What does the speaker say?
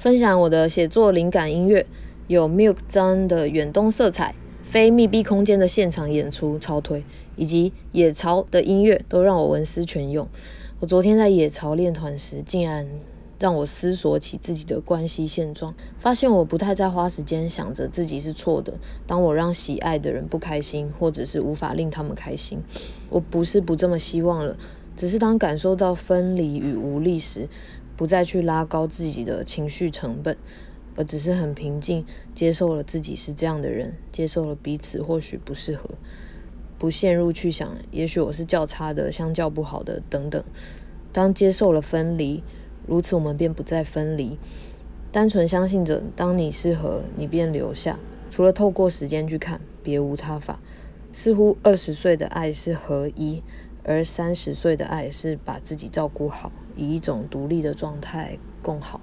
分享我的写作灵感音乐，有 Milk 张的远东色彩，非密闭空间的现场演出超推，以及野潮的音乐都让我文思泉涌。我昨天在野潮练团时，竟然让我思索起自己的关系现状，发现我不太在花时间想着自己是错的。当我让喜爱的人不开心，或者是无法令他们开心，我不是不这么希望了，只是当感受到分离与无力时。不再去拉高自己的情绪成本，而只是很平静接受了自己是这样的人，接受了彼此或许不适合，不陷入去想，也许我是较差的，相较不好的等等。当接受了分离，如此我们便不再分离。单纯相信着，当你适合，你便留下。除了透过时间去看，别无他法。似乎二十岁的爱是合一，而三十岁的爱是把自己照顾好。以一种独立的状态共好。